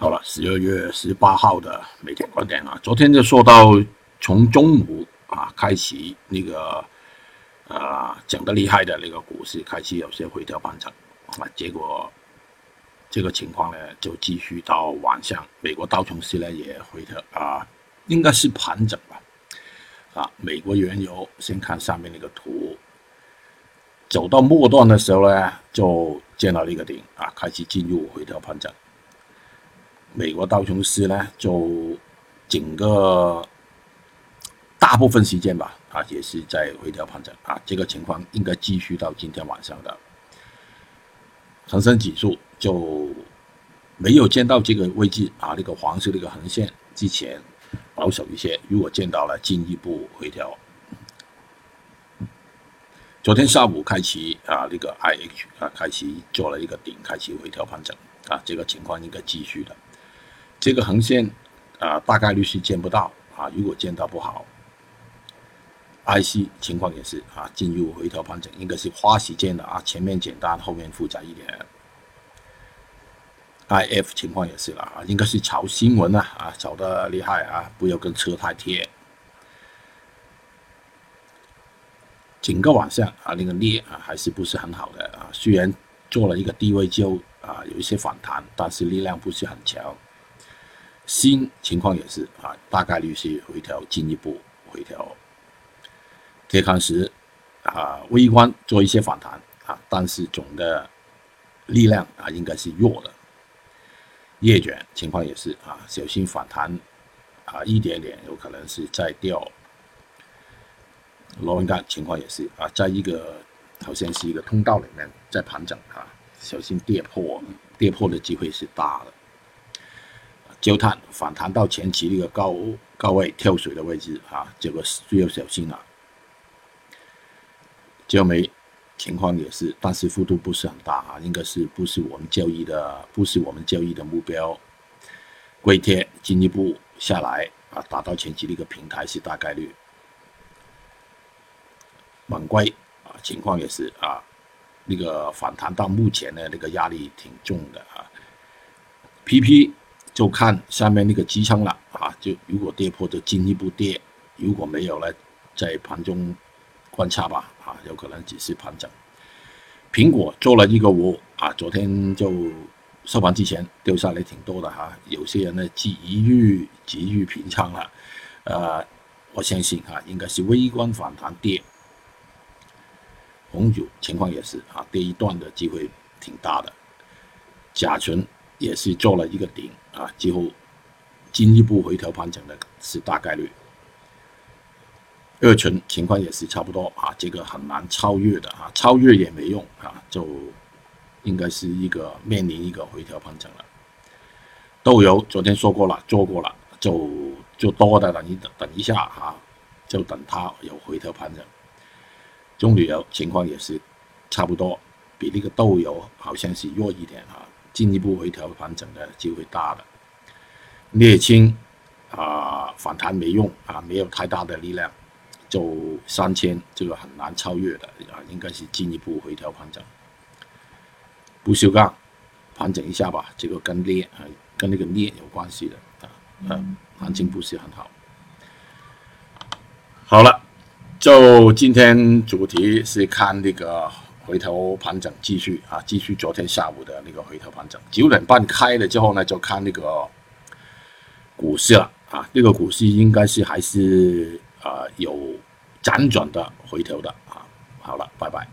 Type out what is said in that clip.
好了，十二月十八号的每天观点啊，昨天就说到从中午啊开始那个啊讲的厉害的那个股市开始有些回调盘整啊，结果这个情况呢就继续到晚上，美国道琼斯呢也回调啊，应该是盘整吧。啊，美国原油先看上面那个图，走到末段的时候呢就见到了一个顶啊，开始进入回调盘整。美国道琼斯呢，就整个大部分时间吧，啊，也是在回调盘整啊，这个情况应该继续到今天晚上的。恒生指数就没有见到这个位置啊，那个黄色那个横线之前保守一些，如果见到了进一步回调。昨天下午开启啊，那个 IH 啊，开启做了一个顶，开启回调盘整啊，这个情况应该继续的。这个横线啊，大概率是见不到啊。如果见到不好，IC 情况也是啊，进入回调盘整，应该是花时间的啊。前面简单，后面复杂一点。IF 情况也是了啊，应该是炒新闻啊啊，炒的厉害啊，不要跟车太贴。整个晚上啊，那个裂啊，还是不是很好的啊。虽然做了一个低位就啊，有一些反弹，但是力量不是很强。新情况也是啊，大概率是回调，进一步回调。铁矿石啊，微观做一些反弹啊，但是总的力量啊，应该是弱的。叶卷情况也是啊，小心反弹啊，一点点有可能是再掉。螺纹钢情况也是啊，在一个好像是一个通道里面在盘整啊，小心跌破，跌破的机会是大的。焦炭反弹到前期那个高高位跳水的位置啊，这个需要小心了。焦煤情况也是，但是幅度不是很大啊，应该是不是我们交易的，不是我们交易的目标。硅铁进一步下来啊，达到前期的一个平台是大概率。锰硅啊，情况也是啊，那个反弹到目前的那个压力挺重的啊。PP。就看下面那个支撑了啊！就如果跌破，就进一步跌；如果没有呢，在盘中观察吧啊，有可能只是盘整。苹果做了一个五啊，昨天就收盘之前掉下来挺多的哈，有些人呢急于急于平仓了，呃，我相信啊，应该是微观反弹跌。红酒情况也是啊，跌一段的机会挺大的。甲醇。也是做了一个顶啊，几乎进一步回调盘整的是大概率。二醇情况也是差不多啊，这个很难超越的啊，超越也没用啊，就应该是一个面临一个回调盘整了。豆油昨天说过了，做过了，就就多的等一等等一下啊，就等它有回调盘整。中旅游情况也是差不多，比那个豆油好像是弱一点啊。进一步回调盘整的机会大了，沥青啊反弹没用啊，没有太大的力量，就三千这个很难超越的啊，应该是进一步回调盘整。不锈钢盘整一下吧，这个跟镍啊跟那个镍有关系的啊，嗯，行情不是很好。好了，就今天主题是看那个。回头盘整继续啊，继续昨天下午的那个回头盘整，九点半开了之后呢，就看那个股市了啊，那个股市应该是还是啊有辗转的回头的啊，好了，拜拜。